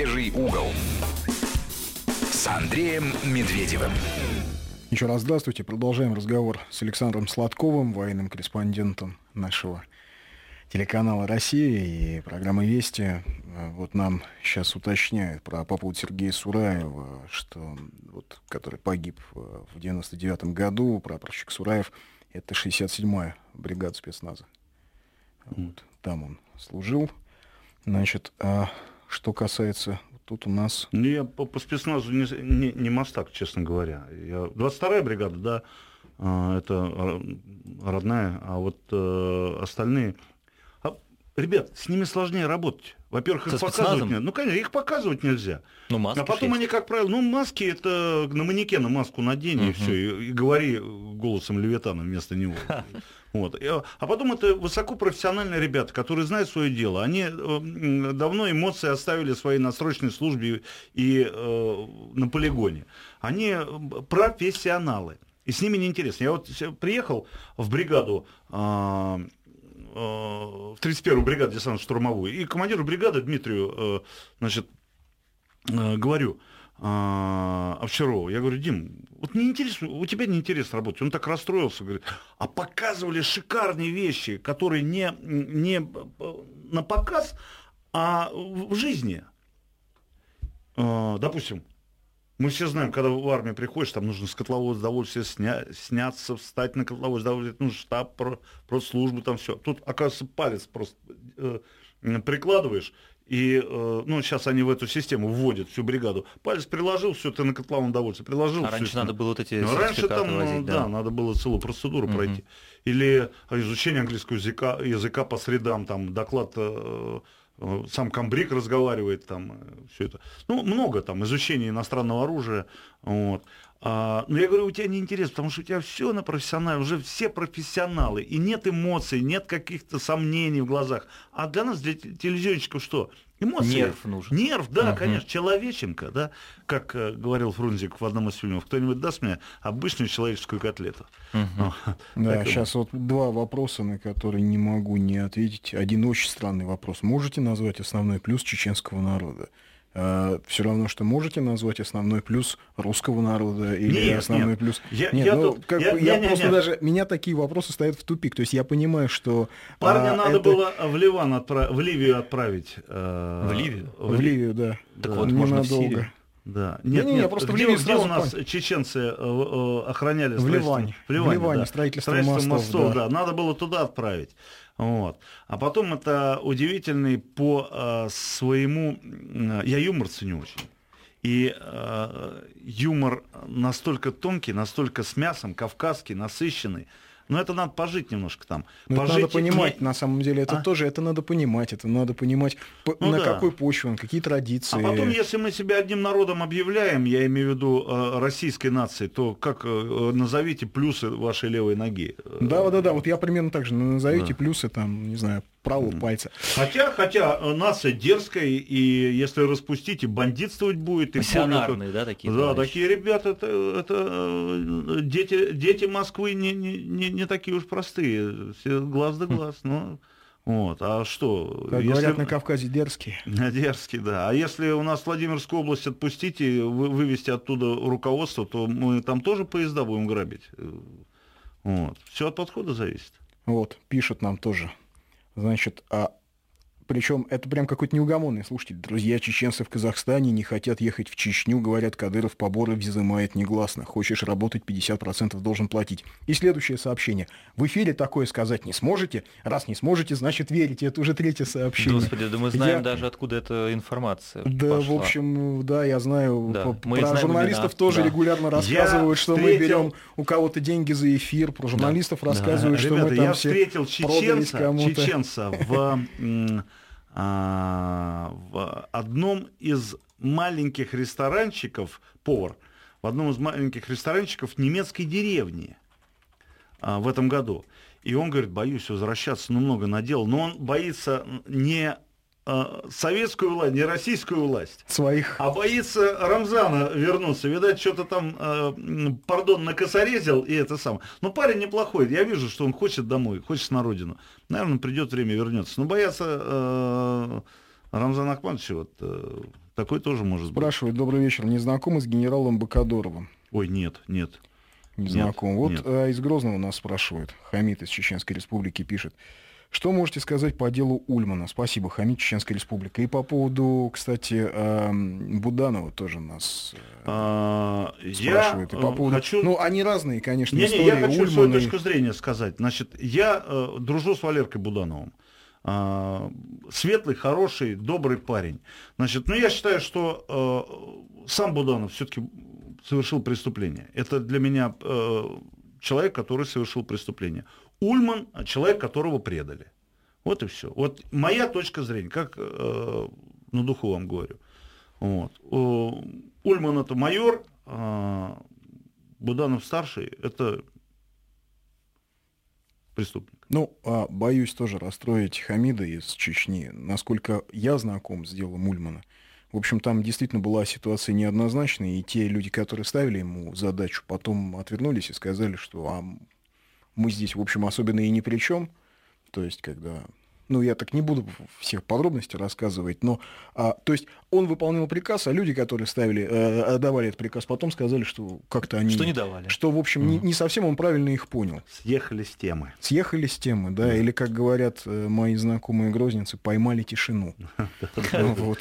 Медвежий угол с Андреем Медведевым. Еще раз здравствуйте. Продолжаем разговор с Александром Сладковым, военным корреспондентом нашего телеканала «Россия» и программы «Вести». Вот нам сейчас уточняют про, по Сергея Сураева, что, вот, который погиб в 99 году, прапорщик Сураев, это 67-я бригада спецназа. Вот, там он служил. Значит, а что касается тут у нас... Ну, я по, по спецназу не, не, не мастак, честно говоря. Я, 22-я бригада, да, а, это родная, а вот э, остальные... Ребят, с ними сложнее работать. Во-первых, их показывать нельзя. Ну, конечно, их показывать нельзя. Ну, маски а потом есть. они, как правило, ну, маски это на манекена маску надень, uh-huh. и все, и, и говори голосом Левитана вместо него. Вот. А потом это высокопрофессиональные ребята, которые знают свое дело. Они э, давно эмоции оставили своей на срочной службе и э, на полигоне. Они э, профессионалы. И с ними неинтересно. Я вот приехал в бригаду э, в 31-ю бригаду десантно-штурмовую, и командиру бригады Дмитрию, значит, говорю, а, Овчарова. Я говорю, Дим, вот не интересно, у тебя не интересно работать. Он так расстроился, говорит, а показывали шикарные вещи, которые не, не на показ, а в жизни. Допустим, мы все знаем, когда в армию приходишь, там нужно с котлового удовольствия сня, сняться, встать на котловое удовольствие, ну, штаб, про, про службу, там все. Тут, оказывается, палец просто э, прикладываешь, и, э, ну, сейчас они в эту систему вводят всю бригаду. Палец приложил, все, ты на котловом удовольствие приложил. А раньше надо было вот эти ну, Раньше там, возить, да. да, надо было целую процедуру угу. пройти. Или изучение английского языка, языка по средам, там, доклад э сам комбриг разговаривает, там, все это. Ну, много там, изучение иностранного оружия, вот. А, но я говорю, у тебя не интересно, потому что у тебя все на профессионале, уже все профессионалы, и нет эмоций, нет каких-то сомнений в глазах. А для нас, для телевизионщиков, что? Эмоции. Нерв нужен. Нерв, да, угу. конечно, человеченко, да, как э, говорил Фрунзик в одном из фильмов. Кто-нибудь даст мне обычную человеческую котлету? Угу. Да, так, сейчас вот два вопроса, на которые не могу не ответить. Один очень странный вопрос. Можете назвать основной плюс чеченского народа? Э, все равно, что можете назвать основной плюс русского народа или нет, основной нет. плюс. Я, нет, я, ну, как я, я, я просто нет. даже меня такие вопросы ставят в тупик. То есть я понимаю, что парня а, надо это... было в Ливан отправ... в Ливию отправить. Э, в Ливию. В, в Ливию, да. Так да. вот, можно в Сирию. Да. Нет, не, не, нет, просто где, в где у нас пон... чеченцы э, э, охраняли в Ливане. В Ливане, в Ливане да. строительство, строительство мостов, мостов да. да. Надо было туда отправить. Вот. А потом это удивительный по э, своему... Э, я юмор ценю очень. И э, юмор настолько тонкий, настолько с мясом, кавказский, насыщенный, но это надо пожить немножко там. Но пожить это надо понимать, не... на самом деле, это а? тоже, это надо понимать, это надо понимать, ну, на да. какой почве он, какие традиции. А потом, если мы себя одним народом объявляем, я имею в виду э, российской нации, то как э, назовите плюсы вашей левой ноги? Да, да, да, вот я примерно так же, назовите да. плюсы, там, не знаю, правого mm. пальца. Хотя, хотя э, нация дерзкая, и если распустить, и бандитствовать будет. И помню, да, такие? Да, товарищи. такие ребята, это, это дети, дети Москвы не, не, не не такие уж простые, все глаз да глаз, но... Вот, а что? Как если... говорят на Кавказе, дерзкие. Дерзкие, да. А если у нас Владимирскую область отпустить и вывести оттуда руководство, то мы там тоже поезда будем грабить. Вот. Все от подхода зависит. Вот, пишут нам тоже. Значит, а причем это прям какой-то неугомонный. Слушайте, друзья чеченцы в Казахстане не хотят ехать в Чечню, говорят, Кадыров поборы взимает негласно. Хочешь работать, 50% должен платить. И следующее сообщение. В эфире такое сказать не сможете. Раз не сможете, значит верите. Это уже третье сообщение. Господи, да мы знаем я... даже, откуда эта информация Да, пошла. в общем, да, я знаю. Да. Мы про знаем журналистов имена. тоже да. регулярно рассказывают, я что встретил... мы берем у кого-то деньги за эфир. Про журналистов да. рассказывают, да. что Ребята, мы там я все встретил чеченца, чеченца в а, в одном из маленьких ресторанчиков, повар, в одном из маленьких ресторанчиков немецкой деревни а, в этом году. И он говорит, боюсь возвращаться, ну много наделал. Но он боится не советскую власть, не российскую власть. Своих. А боится Рамзана вернуться. Видать, что-то там, э, пардон, накосорезил и это сам. Но парень неплохой. Я вижу, что он хочет домой, хочет на родину. Наверное, придет время, вернется. Но боятся э, Рамзан Ахматович, вот э, такой тоже может Спрашивает, добрый вечер, не знакомы с генералом Бакадоровым? Ой, нет, нет. Не знаком. Вот нет. А, из Грозного нас спрашивают. Хамид из Чеченской Республики пишет. Что можете сказать по делу Ульмана? Спасибо, Хамид, Чеченская Республика. И по поводу, кстати, Буданова тоже нас э, а, спрашивают. Я и по поводу... хочу... Ну, они разные, конечно, не, истории. Не, я хочу Ульмана свою точку зрения сказать. Значит, я э, дружу с Валеркой Будановым. А, светлый, хороший, добрый парень. Значит, ну я считаю, что э, сам Буданов все-таки совершил преступление. Это для меня э, человек, который совершил преступление. Ульман – человек, которого предали. Вот и все. Вот моя точка зрения, как э, на духу вам говорю. Вот. Ульман это майор, а Буданов старший это преступник. Ну, а боюсь тоже расстроить Хамида из Чечни. Насколько я знаком с делом Ульмана, в общем, там действительно была ситуация неоднозначная, и те люди, которые ставили ему задачу, потом отвернулись и сказали, что а мы здесь, в общем, особенно и ни при чем. То есть, когда ну, я так не буду всех подробностей рассказывать, но, а, то есть, он выполнял приказ, а люди, которые ставили, э, давали этот приказ, потом сказали, что как-то они... Что не давали. Что, в общем, mm. не, не совсем он правильно их понял. Съехали с темы. Съехали с темы, да, mm. или, как говорят э, мои знакомые грозницы, поймали тишину. Вот.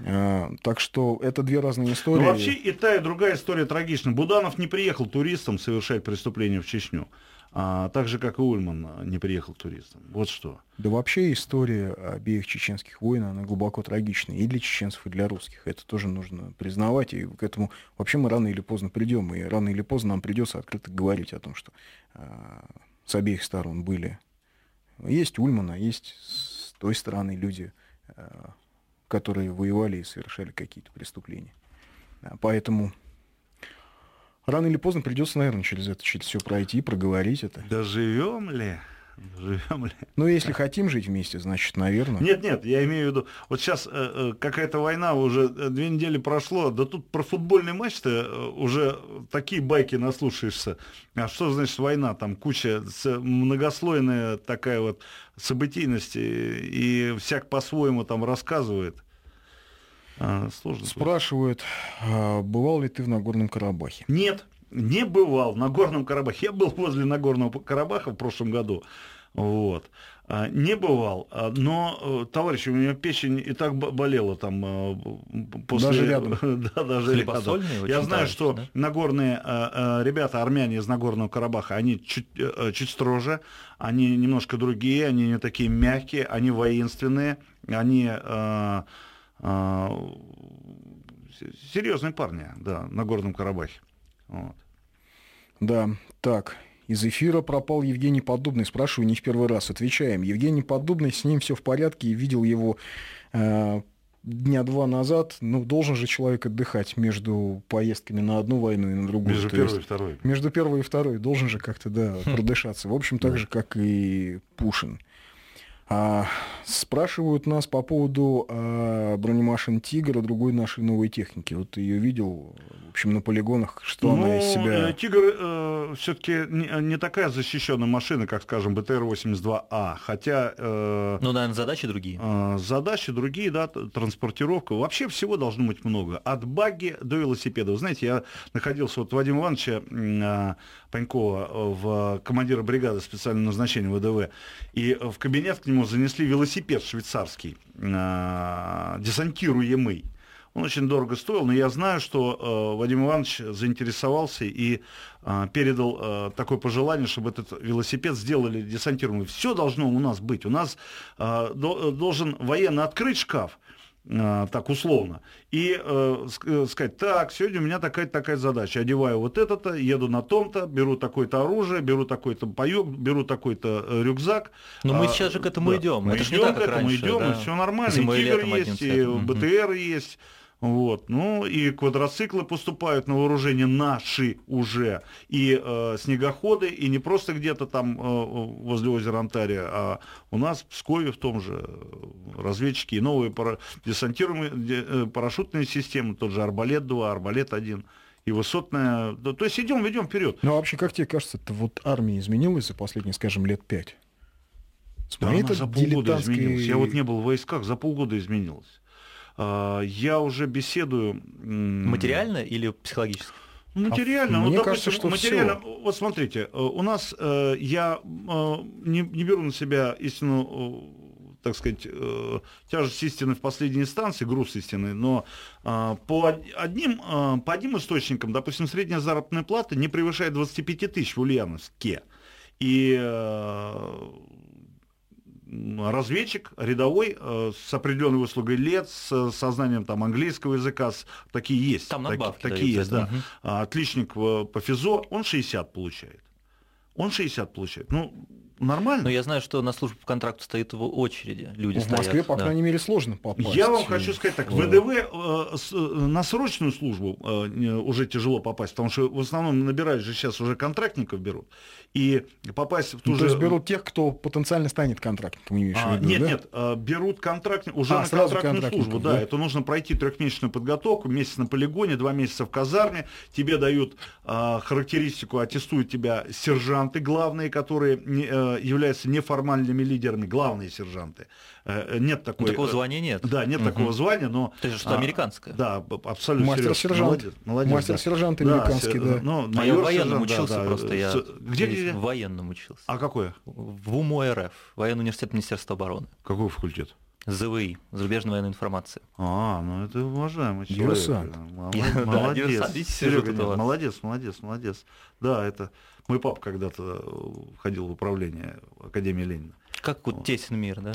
А, так что это две разные истории. Ну, вообще и та, и другая история трагична. Буданов не приехал туристом совершать преступление в Чечню. А, так же, как и Ульман не приехал туристом. Вот что. Да вообще история обеих чеченских войн, она глубоко трагична и для чеченцев, и для русских. Это тоже нужно признавать, и к этому вообще мы рано или поздно придем, и рано или поздно нам придется открыто говорить о том, что а, с обеих сторон были. Есть Ульмана, есть с той стороны люди, а, которые воевали и совершали какие-то преступления. Поэтому рано или поздно придется, наверное, через это через все пройти, проговорить это. Доживем ли? Живем ли? Ну, если хотим жить вместе, значит, наверное. Нет, нет, я имею в виду, вот сейчас э, э какая-то война, уже э, две недели прошло, да тут про футбольный матч-то э, уже такие байки наслушаешься. А что значит война? Там куча, многослойная такая вот событийность, и всяк по-своему там рассказывает. А, сложно. Спрашивают, а бывал ли ты в Нагорном Карабахе? Нет, не бывал в Нагорном Карабахе. Я был возле Нагорного Карабаха в прошлом году. Вот. А, не бывал, но, э, товарищи, у меня печень и так болела там э, после... Даже рядом. да, даже рядом. Я знаю, что да? нагорные э, ребята, армяне из Нагорного Карабаха, они чуть, чуть строже, они немножко другие, они не такие мягкие, они воинственные, они серьезные парни, да, на Горном Карабахе. Вот. Да, так, из эфира пропал Евгений Подобный. Спрашиваю не в первый раз. Отвечаем. Евгений Подобный, с ним все в порядке. И видел его э, дня два назад. Ну, должен же человек отдыхать между поездками на одну войну и на другую. Между первой и второй. Между первой и второй. Должен же как-то, да, продышаться. В общем, так же, как и Пушин. А, спрашивают нас по поводу а, бронемашин «Тигр» и другой нашей новой техники. Вот ты ее видел, в общем, на полигонах, что ну, она из себя... Э, «Тигр» э, все-таки не, не такая защищенная машина, как, скажем, БТР-82А, хотя... Э, ну, наверное, задачи другие. Э, задачи другие, да, транспортировка. Вообще всего должно быть много. От баги до велосипеда. Вы знаете, я находился вот Вадима Ивановича э, Панькова в командира бригады специального назначения ВДВ, и в кабинет к нему занесли велосипед швейцарский, э, десантируемый. Он очень дорого стоил, но я знаю, что э, Вадим Иванович заинтересовался и э, передал э, такое пожелание, чтобы этот велосипед сделали десантируемый. Все должно у нас быть. У нас э, до, должен военно открыть шкаф, а, так условно, и э, э, сказать, так, сегодня у меня такая-то такая задача, одеваю вот это-то, еду на том-то, беру такое-то оружие, беру такой-то паёк, беру такой-то э, рюкзак. Но мы а, сейчас же к этому да. идем. Мы это идем к этому, раньше, идем, да? и все нормально, Зимой и Тигр есть, и БТР есть, вот. Ну и квадроциклы поступают на вооружение наши уже. И э, снегоходы, и не просто где-то там э, возле озера Антария, а у нас в Пскове в том же разведчики и новые пара... десантируемые э, парашютные системы, тот же Арбалет-2, Арбалет-1 и высотная. То есть идем, идем вперед. Ну а вообще, как тебе кажется, это вот армия изменилась за последние, скажем, лет пять? Да, она за полгода дилетантской- изменилась. Я вот не был в войсках, за полгода изменилась. А, Я уже беседую... Материально или психологически? Материально, ну, мне допустим, кажется, что материально. Вот смотрите, э, у нас э, я э, не, не беру на себя истину, э, так сказать, э, тяжесть истины в последней инстанции, груз истины, но э, по од- одним, э, по одним источникам, допустим, средняя заработная плата не превышает 25 тысяч в Ульяновске. И э, разведчик рядовой э, с определенной выслугой лет, с сознанием там английского языка, с- такие есть. Там надбавки такие дают есть, да. А, Отличник в- по ФИЗО, он 60 получает. Он 60 получает. Ну, нормально. Но я знаю, что на службу по контракту стоит в очереди. Люди В Москве, стоят, по да. крайней мере, сложно попасть. Я вам хочу сказать так, в- ВДВ э, с- э, на срочную службу э, уже тяжело попасть, потому что в основном набирают же сейчас уже контрактников берут, и попасть в ту Ну, же... то есть берут тех, кто потенциально станет контрактником, имеешь А, в виду, нет, да? нет, а, берут контрактник, уже А, на сразу контрактную службу, да, да? это нужно пройти трехмесячную подготовку, месяц на полигоне, два месяца в казарме, тебе дают а, характеристику, аттестуют тебя сержанты главные, которые не, э, являются неформальными лидерами, главные сержанты. Э, э, нет такой... такого звания нет. Да, нет Мгм. такого звания, но... Это же что, а, американское? Да, абсолютно. Мастер-сержант. Молодец, молодец, Мастер-сержант да. американский, се- да. Ну, А я в майор-сержант, военном да, учился да. просто. Я Где, где? в военном учился. А какое? В УМО РФ, военный университет Министерства обороны. Какой факультет? ЗВИ, зарубежная военная информация. А, ну это уважаемый человек. Диверсант. Молодец, Серега, молодец, молодец, молодец. Да, это мой папа когда-то э, входил в управление Академии Ленина. Как вот тесен мир, да?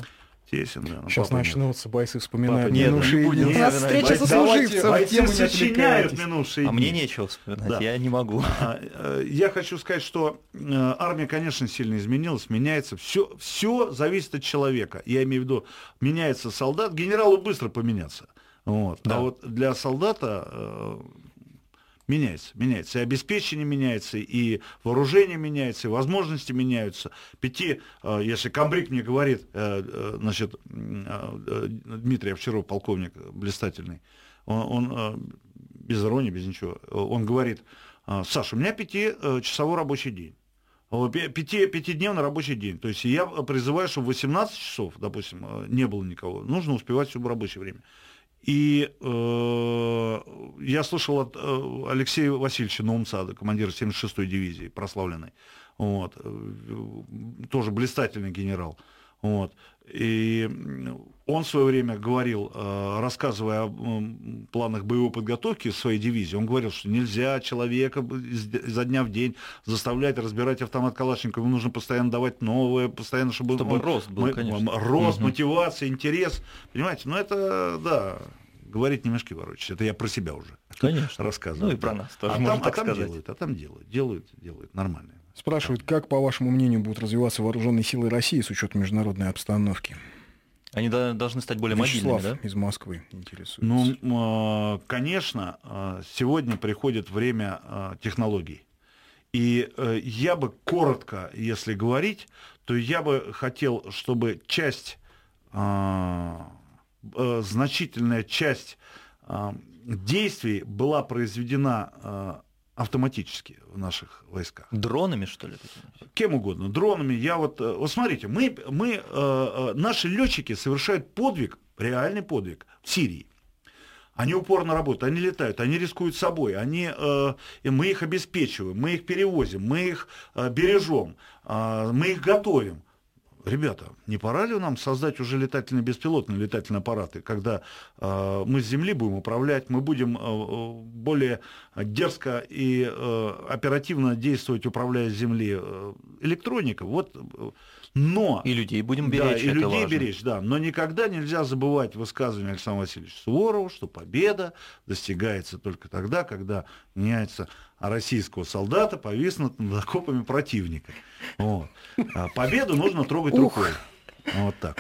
Тесен, да. но Сейчас нет. начнутся бойцы вспоминают Папа, нет, минувшие не будем дни. У нас вспоминать. встреча бойцы тему не сочиняют минувшие А мне дни. нечего вспоминать, Да. я не могу. А, э, Я хочу сказать, что э, армия, конечно, сильно изменилась, меняется. Все, все зависит от человека. Я имею в виду, меняется солдат. Генералу быстро поменяться. Вот. Да. А вот для солдата э, меняется, меняется. И обеспечение меняется, и вооружение меняется, и возможности меняются. Пяти, э, если комбриг мне говорит, э, э, значит, Дмитрий Овчаров, полковник блистательный, он, он, без иронии, без ничего, он говорит, «А, Саша, у меня пятичасовой рабочий день. Пяти, пятидневный рабочий день. То есть я призываю, чтобы 18 часов, допустим, не было никого. Нужно успевать все в рабочее время. И э, я слышал от э, Алексея Васильевича Наумцада, командира 76-й дивизии, прославленной, вот, э, тоже блистательный генерал. Вот. И он в свое время говорил, э, рассказывая о планах боевой подготовки своей дивизии, он говорил, что нельзя человека изо дня в день заставлять разбирать автомат Калашникова, ему нужно постоянно давать новое, постоянно, чтобы... Чтобы он- рост был, мы- конечно. Рост, Мгм. мотивация, интерес. Понимаете, ну это, да, говорить не мешки ворочать. Это я про себя уже Конечно. рассказываю. Ну и про нас тоже, а можно там, так а там сказать. делают, а там делают, делают, делают, нормально. Спрашивают, как, по вашему мнению, будут развиваться вооруженные силы России с учетом международной обстановки? Они до- должны стать более Вячеслав мобильными, да? из Москвы интересуется. Ну, а, конечно, а, сегодня приходит время а, технологий. И э, я бы коротко, если говорить, то я бы хотел, чтобы часть, э, значительная часть действий была произведена автоматически в наших войсках. Дронами, что ли? Кем угодно, дронами. Я вот, э, вот смотрите, мы, мы, э, э, наши летчики совершают подвиг, реальный подвиг в Сирии. Они упорно работают, они летают, они рискуют собой, они, э, мы их обеспечиваем, мы их перевозим, мы их э, бережем, э, мы их готовим. Ребята, не пора ли нам создать уже летательные беспилотные летательные аппараты, когда э, мы с Земли будем управлять, мы будем э, более дерзко и э, оперативно действовать, управляя с Земли э, электроника. Вот, но И людей будем да, беречь, и это людей важно. беречь, да. Но никогда нельзя забывать высказывание Александра Васильевича Суворова, что победа достигается только тогда, когда меняется российского солдата повиснут над окопами противника. Вот. А победу нужно трогать рукой. Вот так.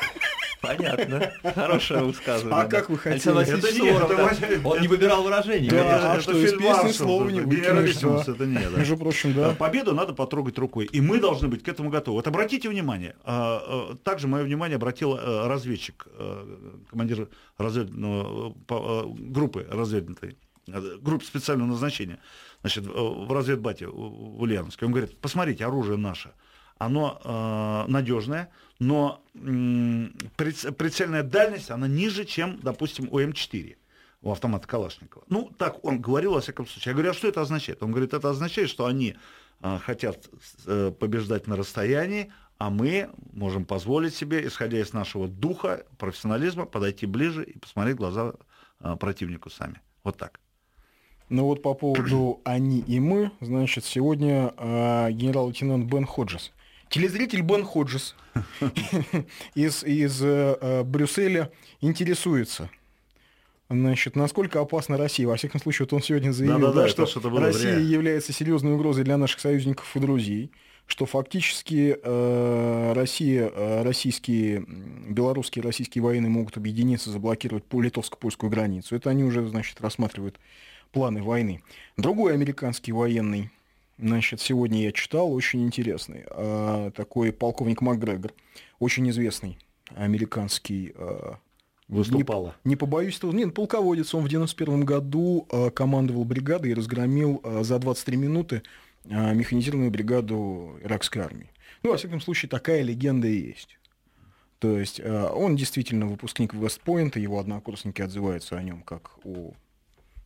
Понятно. Хорошее высказывание. А как вы хотели? Это нет, Суворов, Он не выбирал выражений. Да, а это что, из песни слова не да. это не, да. Между прочим, да. Победу надо потрогать рукой. И мы должны быть к этому готовы. Вот обратите внимание, а, а, также мое внимание обратил разведчик, командир разведного, группы разведной, группы специального назначения, значит, в- разведбате в Ульяновске. Он говорит, посмотрите, оружие наше. Оно э, надежное, но приц- прицельная дальность, она ниже, чем, допустим, у М4 у автомата Калашникова. Ну, так он говорил, во всяком случае. Я говорю, а что это означает? Он говорит, это означает, что они а, хотят э, побеждать на расстоянии, а мы можем позволить себе, исходя из нашего духа, профессионализма, подойти ближе и посмотреть глаза а, противнику сами. Вот так. Ну вот по поводу «они» и «мы», значит, сегодня э, генерал-лейтенант Бен Ходжес. Телезритель Бен Ходжес из, из э, э, Брюсселя интересуется, значит, насколько опасна Россия. Во всяком случае, вот он сегодня заявил, Да-да-да, да, это что было Россия реально. является серьезной угрозой для наших союзников и друзей, что фактически э, Россия, э, российские, белорусские российские военные могут объединиться, заблокировать по литовско-польскую границу. Это они уже, значит, рассматривают планы войны. Другой американский военный, значит, сегодня я читал, очень интересный, а, такой полковник МакГрегор, очень известный американский а, Выступала. не побоюсь этого, нет, полководец, он в 91 году а, командовал бригадой и разгромил за 23 минуты механизированную бригаду иракской армии. Ну, во всяком случае, такая легенда и есть. То есть он действительно выпускник Вестпойнта, его однокурсники отзываются о нем как о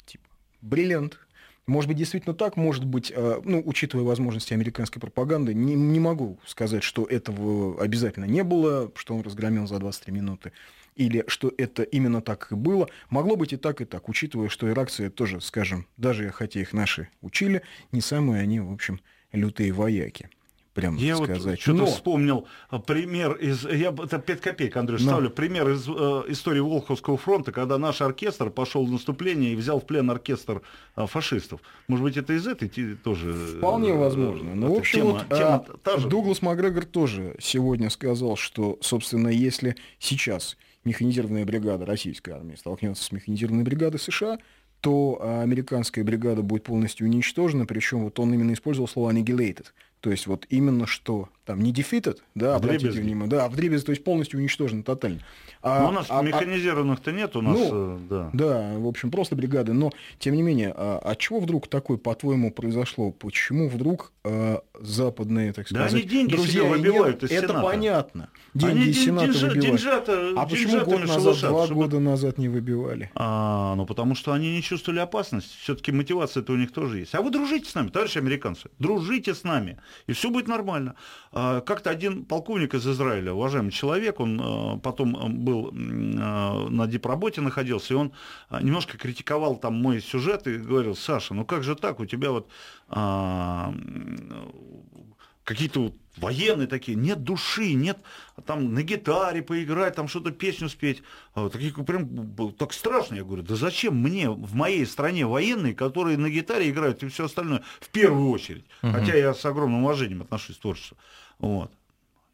типа бриллиант. Может быть, действительно так, может быть, а, ну, учитывая возможности американской пропаганды, не, не могу сказать, что этого обязательно не было, что он разгромил за 23 минуты, или что это именно так и было. Могло быть и так, и так, учитывая, что иракцы тоже, скажем, даже хотя их наши учили, не самые они, в общем, лютые вояки. Прям Я сказать. вот что-то Но- вспомнил а, пример из... Я это 5 копеек, Андрюш, Да. ставлю. Пример из э, истории Волховского фронта, когда наш оркестр пошел в наступление и взял в плен оркестр а, фашистов. Может быть, это из этой тоже... э, Вполне возможно. Но, в общем, тема, вот, тема а, та же. Дуглас Макгрегор тоже сегодня сказал, что, собственно, если сейчас механизированная бригада российской армии столкнется с механизированной бригадой США, то а, американская бригада будет полностью уничтожена, причем вот он именно использовал слово annihilated, то есть вот именно что там не defeated, да, обратите Вдребезги. внимание, да, в дребезги, то есть полностью уничтожена тотально. А- Но у нас а- а- механизированных-то нет, у нас... Ну, э, да. да, в общем, просто бригады. Но, тем не менее, а, от чего вдруг такое, по-твоему, произошло? Почему вдруг а, западные, так Да сказать, они деньги друзья выбивают из Это Сената. понятно. Деньги Они из Сената деньжа- выбивают. деньжата- А почему год назад, шелушат, два чтобы- года назад не выбивали? А, ну, потому что они не чувствовали опасности. Все-таки мотивация-то у них тоже есть. А вы дружите с нами, товарищи американцы. Дружите с нами, и все будет нормально. А, как-то один полковник из Израиля, уважаемый человек, он а, потом а, был а, на дипработе находился, и он а, немножко критиковал там мой сюжет и говорил, Саша, ну как же так, у тебя вот а, какие-то вот военные такие, нет души, нет там на гитаре поиграть, там что-то песню спеть. А такие прям так страшно. Я говорю, да зачем мне в моей стране военные, которые на гитаре играют и все остальное, в первую очередь. Хотя я с огромным уважением отношусь к творчеству. Вот.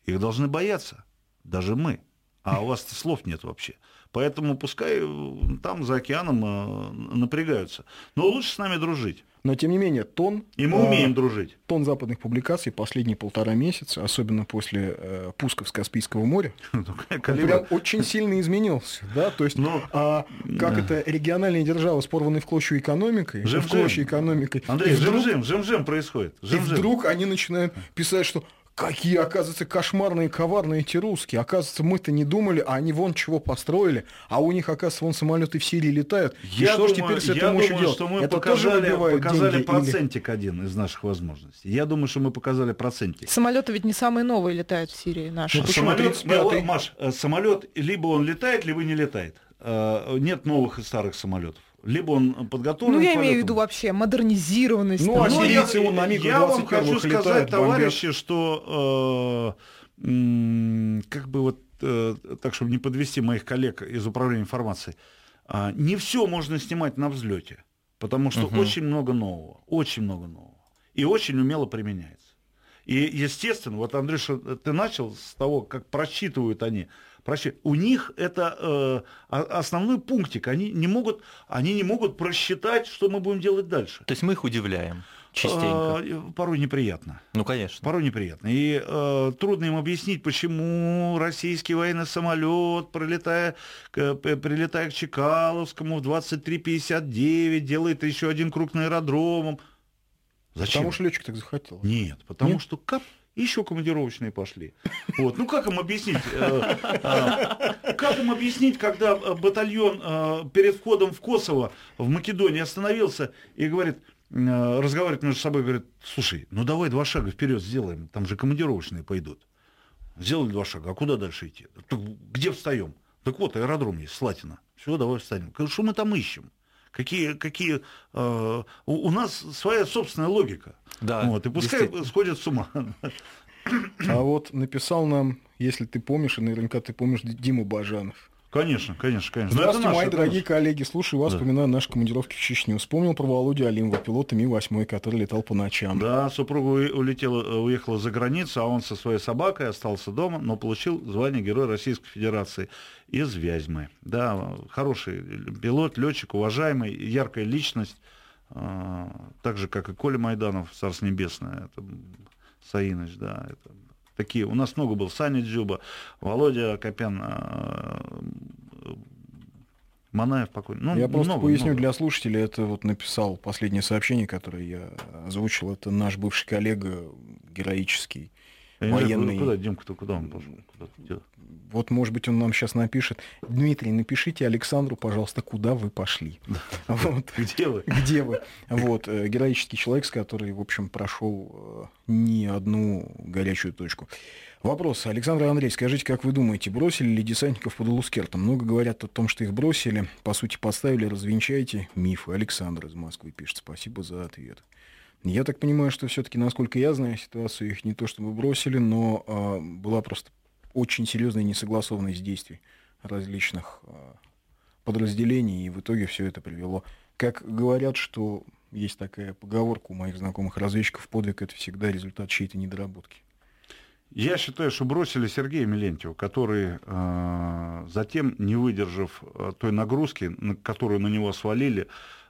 Их должны бояться, даже мы. А у вас слов нет вообще. Поэтому пускай э, там за океаном э, напрягаются. Но лучше с нами дружить. Но, тем не менее, тон... И мы а, умеем дружить. Тон западных публикаций последние полтора месяца, особенно после э, пусков с Каспийского моря, Калибр. прям очень сильно изменился, да, то есть, Ну, а, как это региональная держава с порванной в клочья экономикой, в Жим-жим. клочья экономикой, Андрей, и жим-жим, жим-жим происходит. и Жим-жим. вдруг они начинают писать, что какие, оказывается, кошмарные, коварные эти русские, оказывается, мы-то не думали, а они вон чего построили, а у них, оказывается, вон самолеты в Сирии летают, и Я что ж думаю, теперь с мощью думаю, делать? что мы это тоже показали, выбивает показали деньги или- процентик один из наших возможностей. Я думаю, что мы показали процентик. Самолеты ведь не самые новые летают в Сирии наши. Ну, почему самолет, 35-й? Маш, э, самолет либо он летает, либо не летает. Э, Нет новых и старых самолетов. Либо он подготовлен. Ну, я имею в виду вообще модернизированность. Ну, там. а Ну, сирийцы я, вон на я вам МиГ-21 хочу сказать, товарищи, что э, как бы вот э, так, чтобы не подвести моих коллег из управления информацией, а, не все можно снимать на взлете, потому что Мгм. очень много нового, очень много нового и очень умело применяется. И, естественно, вот, Андрюша, ты начал с того, как просчитывают они. Просчит- У них это э, основной пунктик. Они не, могут, они не могут просчитать, что мы будем делать дальше. То есть мы их удивляем частенько. А, порой неприятно. Ну, конечно. Порой неприятно. И э, трудно им объяснить, почему российский военный самолет, пролетая, к- прилетая к Чекаловскому в 23.59, делает еще один круг на аэродромом. Зачем? Потому что летчик так захотел. Нет, потому Нет? что кап еще командировочные пошли. Вот. Ну как им объяснить? э, э, Как им объяснить, когда э, батальон перед входом в Косово, в Македонии остановился и говорит, разговаривает между собой, говорит, слушай, ну давай два шага вперед сделаем, там же командировочные пойдут. Сделали два шага, а куда дальше идти? Где встаем? Так вот, аэродром есть, Слатина. Все, давай встанем. Что мы там ищем? Какие, какие, э, у, у нас своя собственная логика. Да, вот, и пускай сходят с ума. А вот написал нам, если ты помнишь, и наверняка ты помнишь, Дима Бажанов. Конечно, конечно, конечно. Но Здравствуйте, это наш, мои дорогие наш. коллеги. Слушаю вас, Да. вспоминаю наши командировки в Чечню. Вспомнил про Володю Алимова, пилота Ми-8, который летал по ночам. Да, супруга улетела, э, уехала за границу, а он со своей собакой остался дома, но получил звание Героя Российской Федерации из Вязьмы. Да, хороший пилот, летчик, уважаемый, яркая личность, а, так же, как и Коля Майданов, Царство Небесное, это Саиныч, да, это такие. У нас много был Саня Дзюба, Володя Копян, а, Манаев покойный. Ну, я просто много, поясню много. для слушателей, это вот написал последнее сообщение, которое я озвучил, это наш бывший коллега, героический. Я военный. Куда, куда Димка-то, куда он пошел? Куда? Вот, может быть, он нам сейчас напишет. Дмитрий, напишите Александру, пожалуйста, куда вы пошли. Вот. Где вы? Где вы? Вот, э, героический человек, с который, в общем, прошел э, не одну горячую точку. Вопрос. Александр Андрей, скажите, как вы думаете, бросили ли десантников под Улускертом? Много говорят о том, что их бросили. По сути, подставили, развенчайте мифы. Александр из Москвы пишет. Спасибо за ответ. Я так понимаю, что все-таки, насколько я знаю ситуацию, их не то чтобы бросили, но а, была просто очень серьезная несогласованность действий различных а, подразделений, и в итоге все это привело. Как говорят, что есть такая поговорка у моих знакомых разведчиков, подвиг это всегда результат чьей-то недоработки. Я считаю, что бросили Сергея Милентьева, который э, затем, не выдержав э, той нагрузки, на которую на него свалили,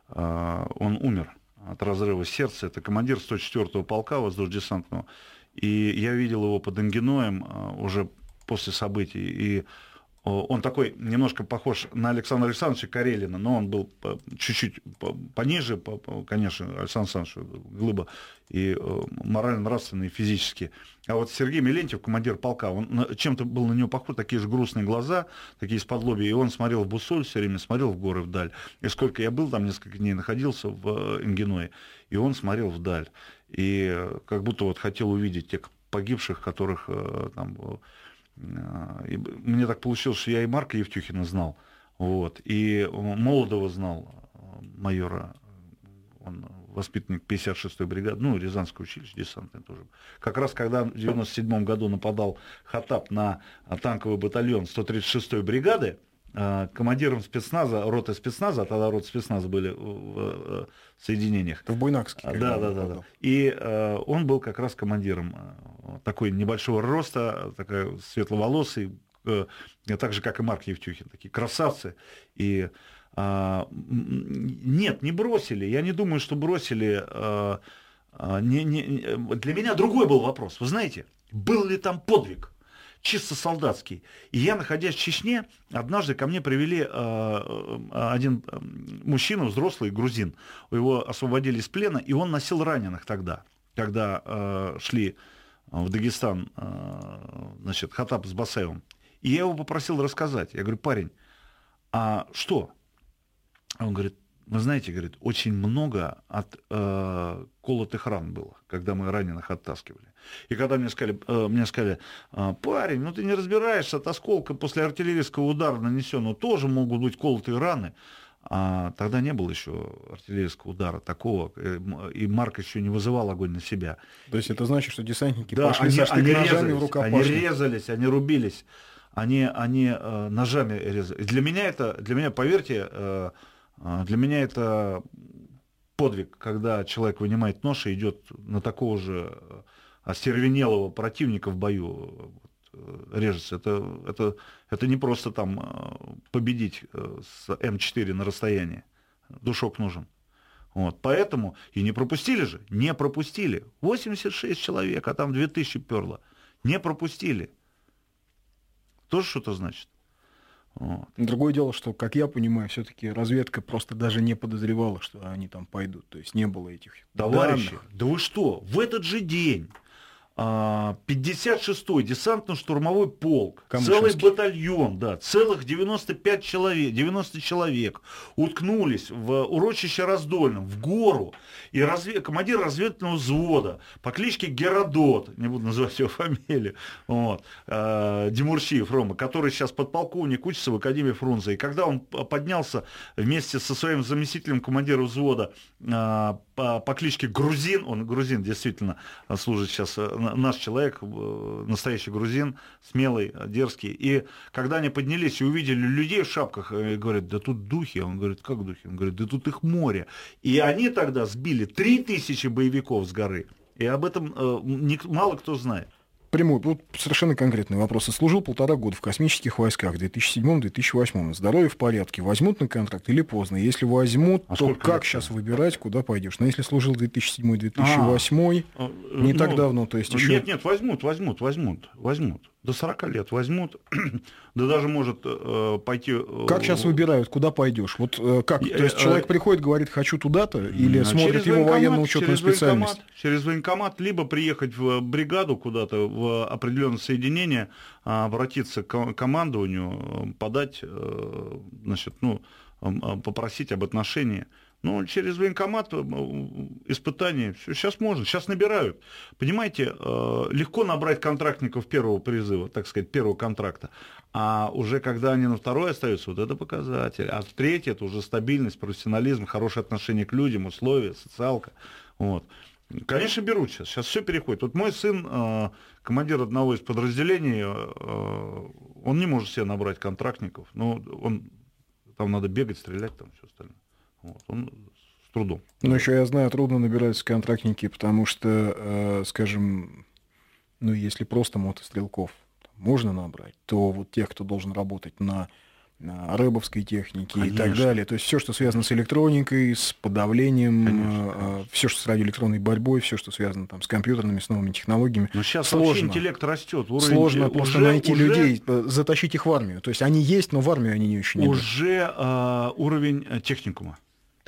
э, он умер от разрыва сердца. Это командир 104-го полка воздушно-десантного. И я видел его под Ангиноем э, уже после событий. И он такой немножко похож на Александра Александровича Карелина, но он был по- чуть-чуть по- пониже, по- по- конечно, Александр Александрович глыба и э, морально-нравственно, и физически. А вот Сергей Милентьев, командир полка, он чем-то был на него похож, такие же грустные глаза, такие из-под лобья, и он смотрел в Бусоль все время, смотрел в горы вдаль. И сколько я был там, несколько дней находился в э, Ингиное, и он смотрел вдаль. И э, как будто вот хотел увидеть тех погибших, которых э, там... э, и мне так получилось, что я и Марка Евтюхина знал, вот, и Молодого знал, э, майора, он воспитанник 56-й бригады, ну, Рязанское училище десантное тоже. Как раз когда в 97 году нападал Хатап на а, танковый батальон 136-й бригады, а, командиром спецназа, роты спецназа, а тогда роты спецназа были в соединениях, в Буйнакске. а, Да, да, да, да. И э, он был как раз командиром э, такой небольшого роста, такой светловолосый, э, так же, как и Марк Евтюхин, такие красавцы. И а, нет, не бросили. Я не думаю, что бросили. а, не- не- для меня другой был вопрос. Вы знаете, был ли там подвиг? Чисто солдатский. И я, находясь в Чечне, однажды ко мне привели э, э, один э, мужчина, взрослый грузин. Его освободили из плена, и он носил раненых тогда, когда шли в Дагестан, значит, Хатап с Басаевым. И я его попросил рассказать. Я говорю, парень, а что? Он говорит, вы знаете, говорит, очень много от э, колотых ран было, когда мы раненых оттаскивали. И когда мне сказали, э, мне сказали, «А, парень, ну ты не разбираешься, от осколка после артиллерийского удара нанесенного тоже могут быть колотые раны. А тогда не было еще артиллерийского удара такого, э, и Марк еще не вызывал огонь на себя. То есть это значит, что десантники Да, пошли они, они ножами в резались, они рукопашную. резались, они рубились, они, они э, ножами резали. Для меня это, для меня, поверьте, э, для меня это подвиг, когда человек вынимает нож и идет на такого же э, остервенелого противника в бою, э, режется. Это, это, это не просто там э, победить э, с М4 на расстоянии. Душок нужен. Вот, поэтому и не пропустили же, не пропустили. 86 человек, а там 2000 перло. Не пропустили. Тоже что-то значит. Вот. Другое дело, что, как я понимаю, все-таки разведка просто даже не подозревала, что они там пойдут. То есть не было этих Товарищи, данных. да вы что, в этот же день 56-й десантно-штурмовой полк, целый батальон, да, целых 95 человек, 90 человек уткнулись в урочище Раздольном, в гору, и разве... командир разведывательного взвода по кличке Геродот, не буду называть его фамилию, вот, э, Демурчиев Рома, который сейчас подполковник учится в Академии Фрунзе, и когда он поднялся вместе со своим заместителем командира взвода э, по, по кличке Грузин, он грузин действительно служит сейчас, э, наш человек, э, настоящий грузин, смелый, дерзкий. И когда они поднялись и увидели людей в шапках, э, говорят, да тут духи. Он говорит, как духи? Он говорит, да тут их море. И они тогда сбили 3000 боевиков с горы. И об этом э, мало кто знает прямой, вот совершенно конкретный вопрос. Служил полтора года в космических войсках в 2007-2008. Здоровье в порядке. Возьмут на контракт или поздно? Если возьмут, а то как лет? сейчас выбирать, куда пойдешь? Но если служил 2007-2008, а, не ну, так давно, то есть еще... Нет, нет, возьмут, возьмут, возьмут, возьмут до 40 лет возьмут, да даже может э, пойти... Э, как сейчас выбирают, куда пойдешь? Вот э, как? То есть человек э, приходит, говорит, хочу туда-то, или смотрит его военно-учетную специальность? Через военкомат, либо приехать в бригаду куда-то, в определенное соединение, а, обратиться к командованию, подать, э, значит, ну, попросить об отношении. Ну, через военкомат э, испытания, все, сейчас можно, сейчас набирают. Понимаете, э, легко набрать контрактников первого призыва, так сказать, первого контракта. А уже когда они на второй остаются, вот это показатель. А третий это уже стабильность, профессионализм, хорошее отношение к людям, условия, социалка. Вот. Конечно, берут сейчас. Сейчас все переходит. Вот мой сын, э, командир одного из подразделений, он не может себе набрать контрактников. Но он, там надо бегать, стрелять, там все остальное. Вот, он с трудом. Ну, еще я знаю, трудно набираются контрактники, потому что, э, скажем, ну, если просто мотострелков можно набрать, то вот тех, кто должен работать на рэбовской техники Конечно. и так далее. То есть все, что связано с электроникой, с подавлением, Конечно. Э, все, что с радиоэлектронной борьбой, все, что связано там, с компьютерными, с новыми технологиями. Но сейчас сложно. интеллект растет. Уровень сложно просто уже, найти уже... людей, э, затащить их в армию. То есть они есть, но в армию они не очень Уже э, уровень техникума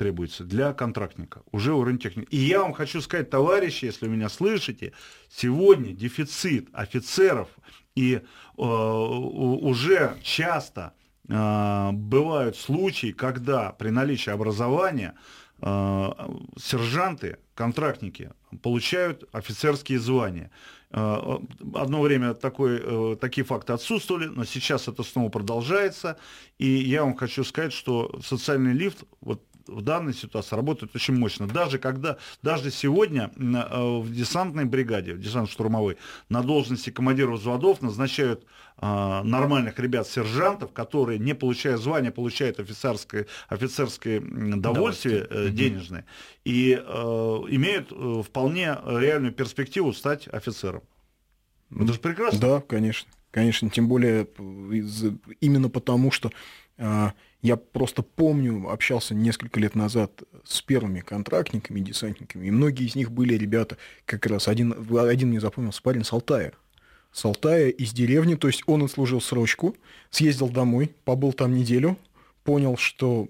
требуется для контрактника. Уже уровень техники. И я вам хочу сказать, товарищи, если вы меня слышите, сегодня дефицит офицеров и э, уже часто э, бывают случаи, когда при наличии образования э, сержанты, контрактники получают офицерские звания. Э, одно время такой, э, такие факты отсутствовали, но сейчас это снова продолжается. И я вам хочу сказать, что социальный лифт, вот в данной ситуации работает очень мощно. Даже когда, даже сегодня э, в десантной бригаде, в десант-штурмовой, на должности командиров взводов назначают э, нормальных ребят-сержантов, которые, не получая звания, получают офицерское, офицерское довольствие э, денежное и э, имеют э, вполне реальную перспективу стать офицером. Это же прекрасно. Да, конечно. Конечно, тем более именно потому, что а, я просто помню, общался несколько лет назад с первыми контрактниками, десантниками, и многие из них были ребята, как раз один, один мне запомнился парень с Алтая. С Алтая из деревни, то есть он отслужил срочку, съездил домой, побыл там неделю, понял, что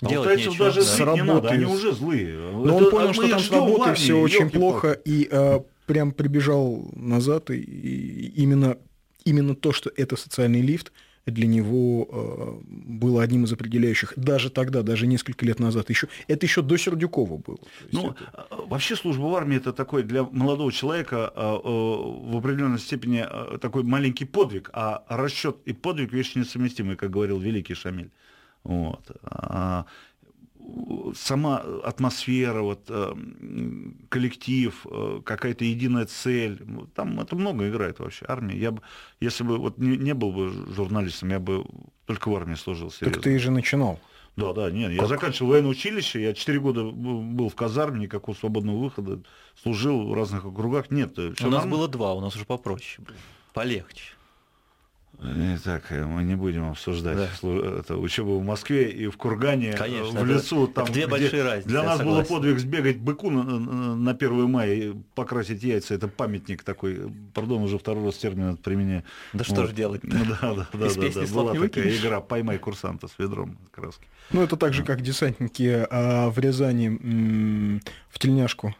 Делать нечего, даже да. не надо, они уже злые. Но Это, он понял, что там с работой все очень плохо, и э, прям прибежал назад, и, и именно, именно то, что это социальный лифт, для него э, было одним из определяющих даже тогда, даже несколько лет назад еще. Это еще до Сердюкова было. Ну, это... А, вообще служба в армии это такой для молодого человека э, э, в определенной степени такой маленький подвиг, а расчет и подвиг вещи несовместимые, как говорил великий Шамиль. Вот. Сама атмосфера, вот, э, коллектив, э, какая-то единая цель, там это много играет вообще. Армия, я бы, если бы вот не, не был бы журналистом, я бы только в армии служил. Серьезно. Так ты же начинал. Да, да, нет, как? я заканчивал военное училище, я 4 года был в казарме, никакого свободного выхода, служил в разных округах, нет. у нас нормально. было два, у нас уже попроще было, полегче. Не так, э, мы не будем обсуждать да. это, учебу в Москве и в Кургане, э, Конечно, в лесу. Это, там, две большие разницы. Для нас согласен. было подвиг сбегать быку на, на 1 мая и покрасить яйца. Это памятник такой, пардон, уже второй раз термин применяю. Да вот. что же делать Ну, да, да, да, да, да. Была такая игра «Поймай курсанта» с ведром краски. Ну, это так же, как десантники а, в Рязани м- в тельняшку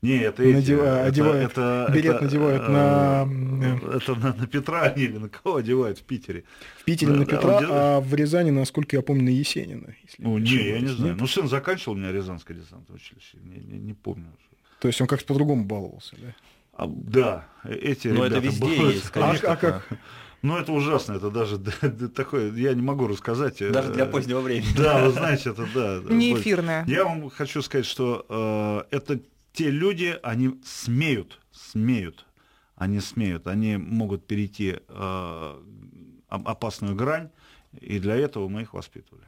Не, это эти, Надева- это- одевают, это- билет это, надевают э, на- Это на, на Петра они или на кого одевают в Питере? В Питере Да, на да, Петра, он делает- а в Рязани, насколько я помню, на Есенина. если Ну, не, я не ошибаюсь, знаю. нет? Ну, сын заканчивал у меня Рязанское десантное училище. Не, не, не помню. То есть он как-то по-другому баловался, да? А, да, эти Но ребята это везде есть, А, конечно. а как? Ну, это ужасно, это даже такое, я не могу рассказать. э, Даже для позднего времени. Да, вы знаете, это да. Не эфирная. Я вам хочу сказать, что э, это те люди, они смеют, смеют, они смеют, они могут перейти э, оп- опасную грань, и для этого мы их воспитывали.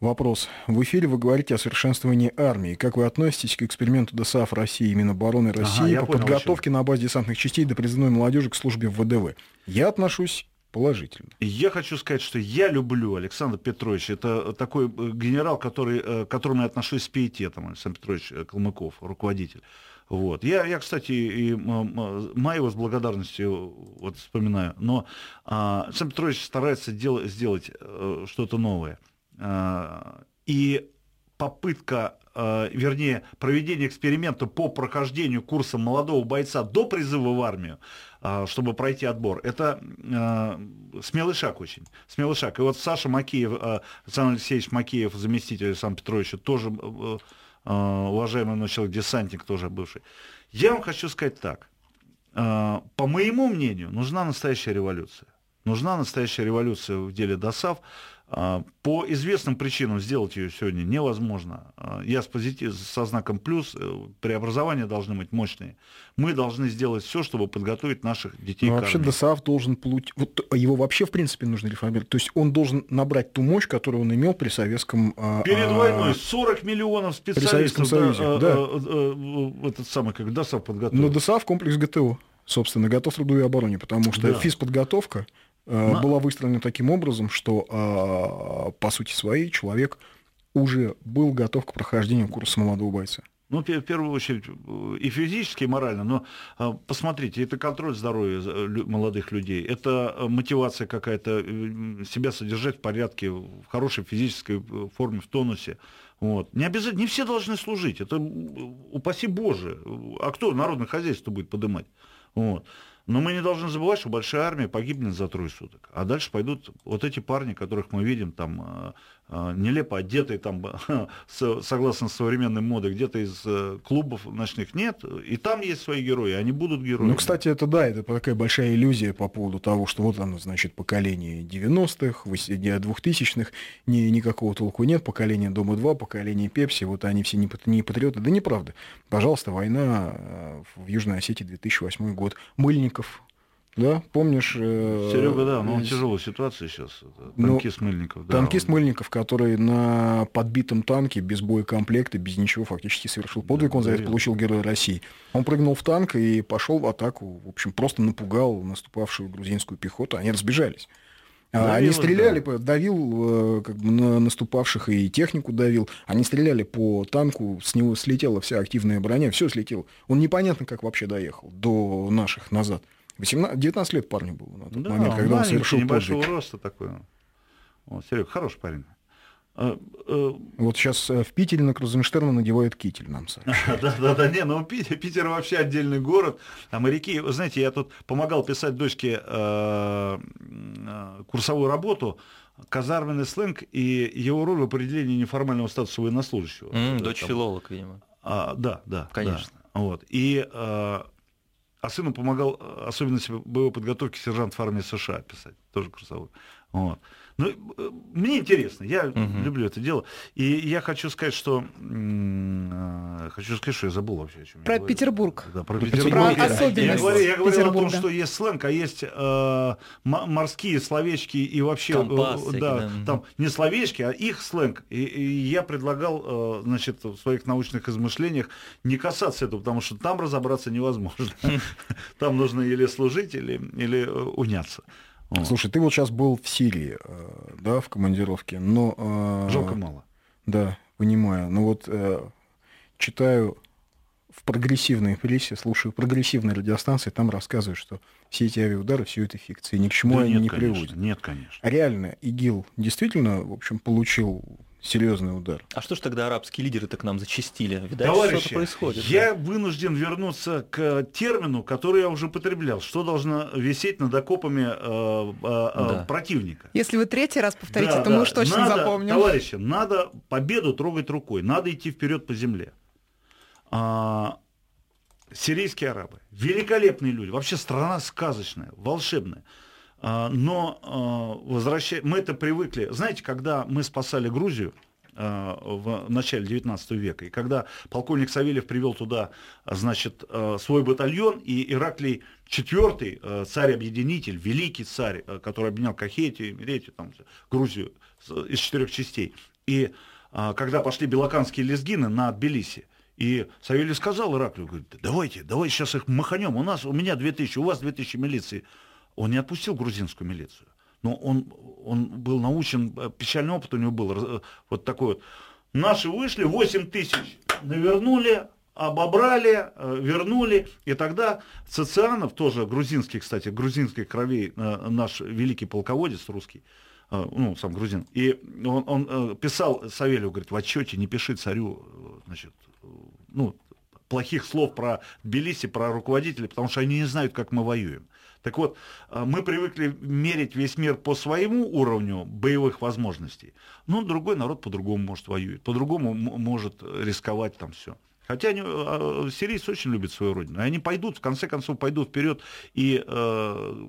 Вопрос. В эфире вы говорите о совершенствовании армии. Как вы относитесь к эксперименту ДСАФ России Минобороны России я по понял, подготовке на базе десантных частей до призывной молодежи к службе в ВДВ? Я отношусь положительно. Я хочу сказать, что я люблю Александра Петровича. Это такой э, генерал, который, э, к которому я отношусь с пиететом, Александр Петрович э, Калмыков, руководитель. Вот. Я, я, кстати, и Маева с благодарностью вот, вспоминаю. Но а, Александр Петрович старается дел- сделать э, что-то новое. А, и попытка, э, вернее, проведение эксперимента по прохождению курса молодого бойца до призыва в армию, а, чтобы пройти отбор, это э, смелый шаг очень. Смелый шаг. И вот Саша Макеев, э, Александр Алексеевич Макеев, заместитель Александра Петровича, тоже э, э, уважаемый мной человек, десантник тоже бывший. Я вам хочу сказать так. Э, По моему мнению, нужна настоящая революция. Нужна настоящая революция в деле ДОСАВ. А, По известным причинам сделать ее сегодня невозможно. А, Я с позитив, со знаком плюс. э, Преобразования должны быть мощные. Мы должны сделать все, чтобы подготовить наших детей Но к Ну, вообще армии. ДСАФ должен получить... Вот его вообще, в принципе, нужно реформировать. То есть он должен набрать ту мощь, которую он имел при советском... а, Перед а, войной 40 миллионов Советском специалистов. Союзе, а, да. а, а, Этот самый, как ДОСАВ подготовил. Но ДСАФ комплекс ГТО, собственно, готов к труду и обороне, потому что Да. физподготовка э, На- была выстроена таким образом, что, э, по сути своей, человек уже был готов к прохождению курса молодого бойца. Ну, в первую очередь, э, и физически, и морально. Но э, посмотрите, это контроль здоровья молодых людей, это э, мотивация какая-то, э, себя содержать в порядке, в хорошей физической э, форме, в тонусе. Вот. Не обязательно, не все должны служить. Это, упаси Боже. А кто народное хозяйство будет поднимать? Вот. Но мы не должны забывать, что большая армия погибнет за трое суток. А дальше пойдут вот эти парни, которых мы видим там э, нелепо одетые там согласно современной моде где-то из э, клубов ночных нет. И там есть свои герои, они будут героями. Ну, кстати, это да, это такая большая иллюзия по поводу того, что вот оно, значит, поколение 90-х, 2000-х, ни, никакого толку нет, поколение Дома-2, поколение Пепси, вот они все не, не патриоты. Да неправда. Пожалуйста, война э, в Южной Осетии 2008 год. Мыльников, да, помнишь? э, Серега, да, но он э, в тяжелой ситуации сейчас. Это Ну, Танкист Мыльников. да, Танкист он- Мыльников, который на подбитом танке, без боекомплекта, без ничего фактически совершил подвиг, он за это получил Герой России. Он прыгнул в танк и пошел в атаку, в общем, просто напугал наступавшую грузинскую пехоту, они разбежались. А, Давил Они стреляли, да. давил э, как бы на наступавших и технику давил. Они стреляли по танку, с него слетела вся активная броня, все слетело. Он непонятно, как вообще доехал до наших назад. 18, 19 лет парню было на тот Да, момент, когда он совершил небольшого подвиг. роста такой. Вот, Серега, хороший парень. А, э, Вот сейчас в Питере на Крузенштерна надевают китель нам сообщают. Да, да, да, не, ну Питер, Питер вообще отдельный город. А моряки, вы знаете, я тут помогал писать дочке э, э, курсовую работу, казарменный сленг и его роль в определении неформального статуса военнослужащего. Э, Дочь филолог, видимо. а, да, да. Конечно. Вот. И э, а сыну помогал э, особенности боевой подготовки сержант в армии США писать, тоже курсовой. Вот. Ну, э, мне интересно, я Мгм. люблю это дело. И я хочу сказать, что э, хочу сказать, что я забыл вообще о чем Про я говорил. Петербург. Да, про Про Петербург. Петербург, Я-. Я, говорю, я говорил о том, что есть сленг, а есть э, морские словечки и вообще, Компас э, всякий, да, да, там не словечки, а их сленг. И, и я предлагал, э, значит, в своих научных измышлениях не касаться этого, потому что там разобраться невозможно. Там нужно или служить, или, или э, уняться. Вот. Слушай, ты вот сейчас был в Сирии, э, да, в командировке, но... э, Жалко мало. Да, понимаю. Но вот э, читаю в прогрессивной прессе, слушаю прогрессивные радиостанции, там рассказывают, что все эти авиаудары, все это фикции, ни к чему Да они нет, не конечно, приводят. Нет, конечно. А реально ИГИЛ действительно, в общем, получил серьезный удар. А что ж тогда арабские лидеры-то к нам зачистили? Видать, Товарищи, что-то происходит. я вынужден вернуться к термину, который я уже употреблял. Что должно висеть над окопами э, э, э, Да. противника? Если вы третий раз повторите, Да, то да. мы уж точно Надо, запомним. Товарищи, надо победу трогать рукой, надо идти вперед по земле. А, сирийские арабы, великолепные люди, вообще страна сказочная, волшебная. А, но а, возвращая, мы это привыкли. Знаете, когда мы спасали Грузию а, в начале 19 века, и когда полковник Савельев привел туда, значит, свой батальон, и Ираклий IV, царь-объединитель, великий царь, который объединял Кахетию, Меретию, там, Грузию из четырех частей, и когда пошли белоканские лезгины на Тбилиси, и Савельев сказал Ираклию, говорит, давайте, давайте сейчас их маханем, у нас, у меня 2000, у вас 2000 милиции. Он не отпустил грузинскую милицию. Но он, он был научен, э, печальный опыт у него был, э, вот такой вот. Наши вышли, 8 тысяч навернули, обобрали, э, вернули. И тогда Социанов, тоже грузинский, кстати, грузинской кровей, э, наш великий полководец русский, ну, сам грузин, и он, он, писал Савелью, говорит, в отчете не пиши царю, значит, ну, плохих слов про Тбилиси, про руководителей, потому что они не знают, как мы воюем. Так вот, э, мы привыкли мерить весь мир по своему уровню боевых возможностей, но другой народ по-другому может воюет, по-другому может рисковать там все. Хотя они, э, сирийцы очень любят свою родину, они пойдут, в конце концов, пойдут вперед и э,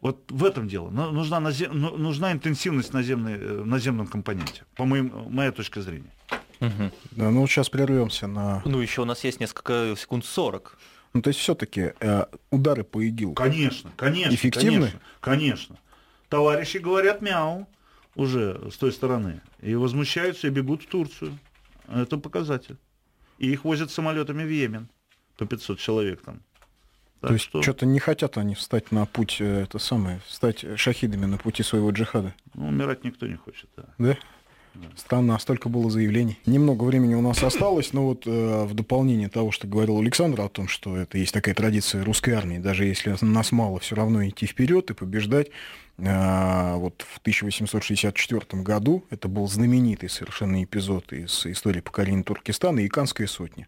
вот в этом дело. Ну, Нужна, ну, нужна интенсивность наземной, э, наземном компоненте, по моим, моей точке зрения. Мгм. Да, ну сейчас прервемся на... Ну, еще у нас есть несколько секунд 40. Ну, то есть все-таки удары по ИГИЛ. Конечно, конечно. Эффективны? Конечно, конечно. Товарищи говорят мяу уже с той стороны. И возмущаются, и бегут в Турцию. Это показатель. И их возят самолетами в Йемен. По 500 человек там. Так То есть что, что-то не хотят они встать на путь, э, это самое, стать шахидами на пути своего джихада. ну, умирать никто не хочет. Да. Да? Странно, столько было заявлений. Немного времени у нас осталось, но вот э, в дополнение того, что говорил Александр о том, что это есть такая традиция русской армии, даже если нас мало, все равно идти вперед и побеждать. Э, вот в 1864 году это был знаменитый совершенно эпизод из истории покорения Туркестана Иканская сотня.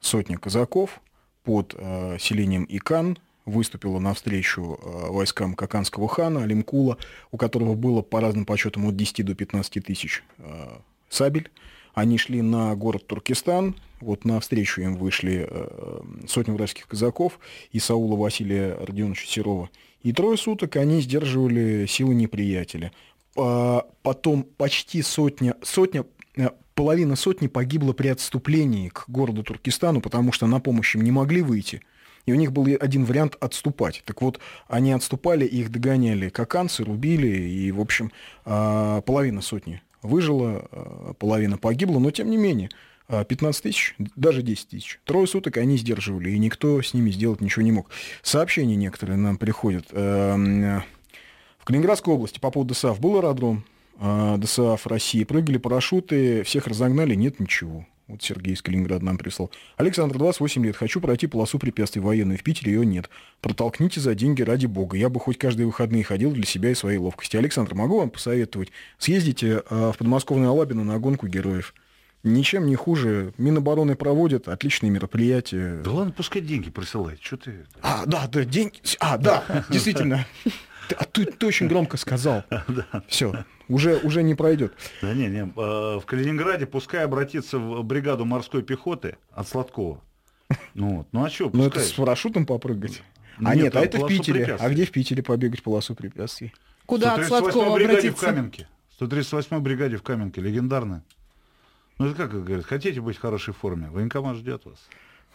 Сотня казаков под э, селением Икан выступила навстречу э, войскам Каканского хана Алимкула, у которого было по разным подсчетам от 10 до 15 тысяч э, сабель. Они шли на город Туркестан, вот навстречу им вышли э, сотни вражеских казаков и Саула Василия Родионовича Серова. И трое суток они сдерживали силы неприятеля. Потом почти сотня, сотня, половина сотни погибла при отступлении к городу Туркестану, потому что на помощь им не могли выйти. И у них был один вариант отступать. Так вот, они отступали, их догоняли каканцы, рубили, и, в общем, а, половина сотни выжила, а, половина погибла, но тем не менее, а, 15 тысяч, даже 10 тысяч. Трое суток они сдерживали, и никто с ними сделать ничего не мог. Сообщения некоторые нам приходят. Эм, В Калининградской области по поводу ДСАФ был аэродром, а, ДСАФ России, прыгали парашюты, всех разогнали, нет ничего. Вот Сергей из Калининграда нам прислал. Александр, 28 лет, хочу пройти полосу препятствий военную, в Питере ее нет. Протолкните за деньги ради бога. Я бы хоть каждые выходные ходил для себя и своей ловкости. Александр, могу вам посоветовать? Съездите а, в подмосковную Алабину на гонку героев. Ничем не хуже. Минобороны проводят отличные мероприятия. Да ладно, пускай деньги присылает. Что ты... А, да, да, деньги. А, да, действительно. Ты, а ты, ты очень громко сказал. Все, уже, уже не пройдет. Да не, не, э, в Калининграде пускай обратиться в бригаду морской пехоты от Сладкова. Ну, вот. ну а что, Ну, это с парашютом попрыгать. Ну, а нет, нет, а это в Питере. препятствий. А где в Питере побегать полосу препятствий? Куда от 138-й Сладкова бригаде в обратиться? Каменке. 138-й бригаде в Каменке, легендарная. Ну, это как говорят, хотите быть в хорошей форме, военкомат ждет вас.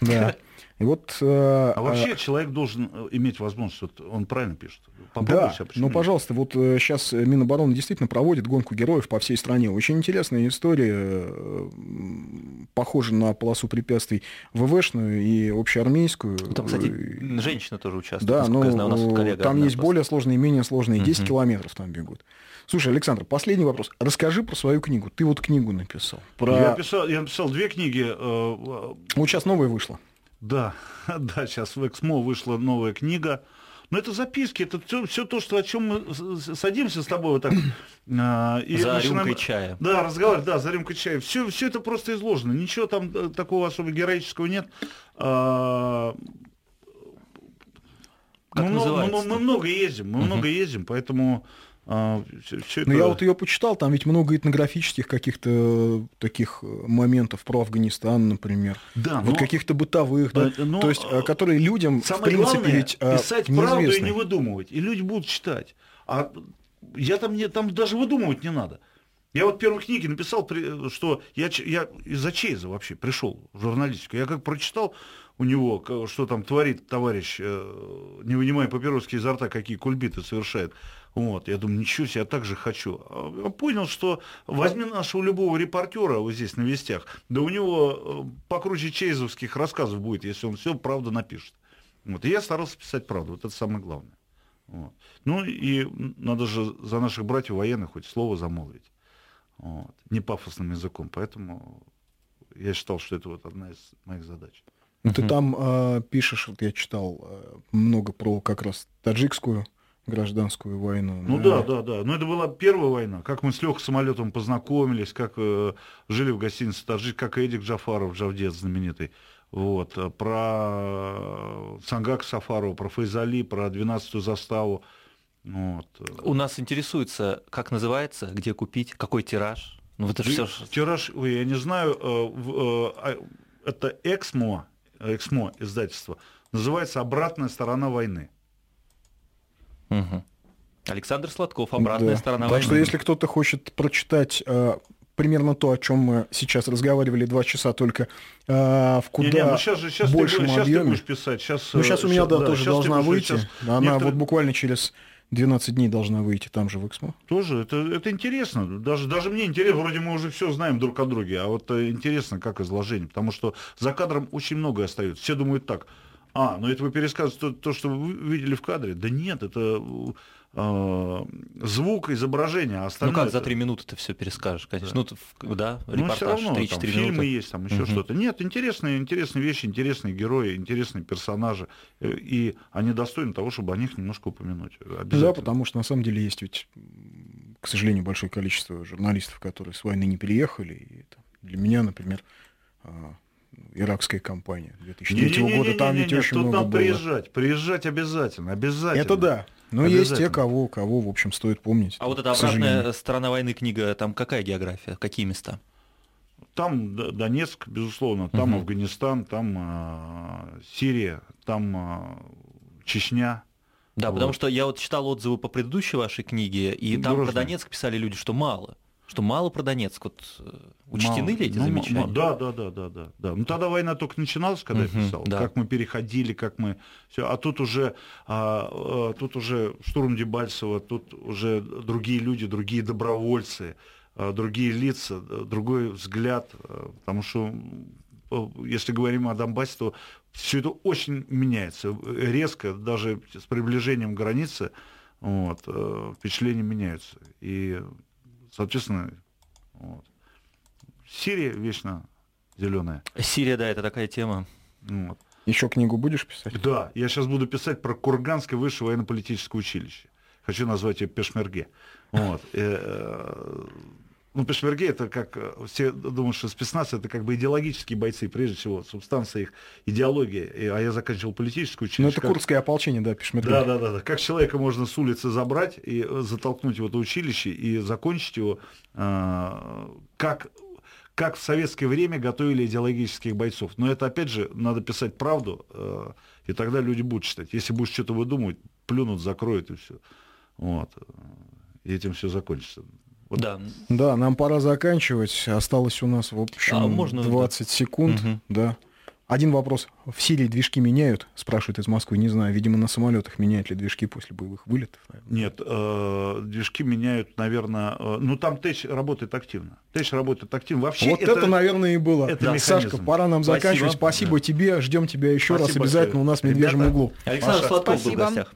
Да. И вот... э, А вообще человек должен э, иметь возможность, вот он правильно пишет. Попробуй Да, себя, почему ну, нет? пожалуйста, вот сейчас Минобороны действительно проводит гонку героев по всей стране. Очень интересная история, э, похожа на полосу препятствий ВВшную и общеармейскую. Там, кстати, Э, женщина тоже участвует. Да, я ну, знаю, у нас коллега там есть просто. более сложные и менее сложные. 10 Мгм. километров там бегут. Слушай, Александр, последний вопрос. Расскажи про свою книгу. Ты вот книгу написал. Про... Я, писал, я написал две книги. э, э, Вот сейчас новая вышла. Да, да, сейчас в Эксмо вышла новая книга. Но это записки, это все, то, что, о чем мы садимся с тобой вот так. а, и За начинаем- рюмкой чая. Да, разговаривать, да, за рюмкой чая. Все, все это просто изложено. Ничего там э, такого особо героического нет. А, Как мы, называется-то? мы, мы много ездим, мы много ездим, поэтому все, это... Ну, я вот ее почитал, там ведь много этнографических каких-то э, таких э, моментов про Афганистан, например. Да, вот но- каких-то бытовых, да, Э, но, то есть, которые людям, в Самое принципе, главное, ведь писать правду и неизвестны. не выдумывать. И люди будут читать. А я там, не, там даже выдумывать не надо. Я вот в первой книге написал, что я, я из-за Чейза вообще пришел в журналистику. Я как прочитал у него, что там творит товарищ, не вынимая папироски изо рта, какие кульбиты совершает. Вот, я думаю, ничего себе, я так же хочу. А я понял, что возьми нашего любого репортера вот здесь на вестях, да у него э, покруче чейзовских рассказов будет, если он все правду напишет. Вот, и я старался писать правду, вот это самое главное. Вот. Ну и надо же за наших братьев военных хоть слово замолвить. Вот. Не пафосным языком. Поэтому я считал, что это вот одна из моих задач. Ну, ты там э, пишешь, вот я читал э, много про как раз таджикскую гражданскую войну. Ну да, да, да. Но это была первая война. Как мы с Лехой самолетом познакомились, как э, жили в гостинице Таджик, как Эдик Джафаров, Джавдет знаменитый. Вот. э, Про Сангак Сафарова, про Файзали, про 12-ю заставу. Вот. У нас интересуется, как называется, где купить, какой тираж. Ну, это все... Тираж, ой, я не знаю, э, э, а, это Эксмо, Эксмо издательство, называется «Обратная сторона войны». Александр Сладков, обратная Да. сторона Так войны. что если кто-то хочет прочитать э, примерно то, о чем мы сейчас разговаривали два часа, только э, в куда Не-не, ну щас же- ты большем ты объеме. будешь писать. Щас, Ну, э, сейчас у меня, щас- да, тоже щас ты должна выйти. щас Она некоторые- вот буквально через 12 дней должна выйти там же в Эксмо. Тоже, это, это интересно. Даже, даже мне интересно, вроде мы уже все знаем друг о друге, а вот э, интересно, как изложение. Потому что за кадром очень многое остается. Все думают так. А, ну это вы пересказываете то, то, что вы видели в кадре. Да нет, это э, звук, изображение, а Ну остальное... как за три минуты ты все перескажешь, конечно. Ну, т- в- да, Ну, репортаж все равно, 3-4 там фильмы минуты. есть, там еще Мгм. что-то. Нет, интересные, интересные вещи, интересные герои, интересные персонажи. Э, И они достойны того, чтобы о них немножко упомянуть. Да, потому что на самом деле есть ведь, к сожалению, большое количество журналистов, которые с войны не переехали. И это для меня, например, а, иракская кампания 2003 года, там ведь очень тут много надо было. приезжать, приезжать обязательно, обязательно. Это да. Но есть те, кого, кого, в общем, стоит помнить. А вот эта обратная сторона войны книга, там какая география, какие места? Там Донецк, безусловно, там Мгм. Афганистан, там а, Сирия, там а, Чечня. Да, Вот. потому что я вот читал отзывы по предыдущей вашей книге, и там про. Донецк писали люди, что мало. Что мало про Донецк. Вот э, учтены Мало. ли эти Ну, замечания? Да, да, да, да, да, да. Ну тогда война только начиналась, когда Мгм, я писал. да. Как мы переходили, как мы все. А тут уже, а, а, тут уже штурм Дебальцева, тут уже другие люди, другие добровольцы, а, другие лица, другой взгляд, потому что если говорим о Донбассе, то все это очень меняется резко, даже с приближением границы, вот, э, впечатления меняются. И, соответственно, вот. Сирия вечно зеленая. Сирия, да, это такая тема. Вот. Еще книгу будешь писать? Да, я сейчас буду писать про Курганское высшее военно-политическое училище. Хочу назвать ее Пешмерге. Вот. Ну, Пешмерге это как э, все думают, что спецназ это как бы идеологические бойцы, прежде всего, субстанция их идеология. И- А я заканчивал политическое училище. Ну, это как- курдское ополчение, да, Пешмерга. Да, да, да, да. Как человека можно с улицы забрать и э, затолкнуть в это училище и закончить его, э, как, как в советское время готовили идеологических бойцов. Но это, опять же, надо писать правду, э, и тогда люди будут читать. Если будешь что-то выдумывать, плюнут, закроют и все. Вот. И этим все закончится. Вот. Да. Да, нам пора заканчивать. Осталось у нас, в общем, А, можно, да. 20 секунд. Мгм. Да. Один вопрос. В Сирии движки меняют? Спрашивают из Москвы. Не знаю. Видимо, на самолетах меняют ли движки после боевых вылетов. Нет, э, движки меняют, наверное, э, ну там ТЭЧ работает активно. ТЭЧ работает активно. Вообще Вот это, наверное, и было. это Да. механизм. Сашка, пора нам Спасибо. заканчивать. Спасибо Да. тебе. Ждем тебя еще раз Спасибо обязательно большое. у нас в медвежьем Ребята, углу. Александр Маша, Сладков был в спасибо. гостях.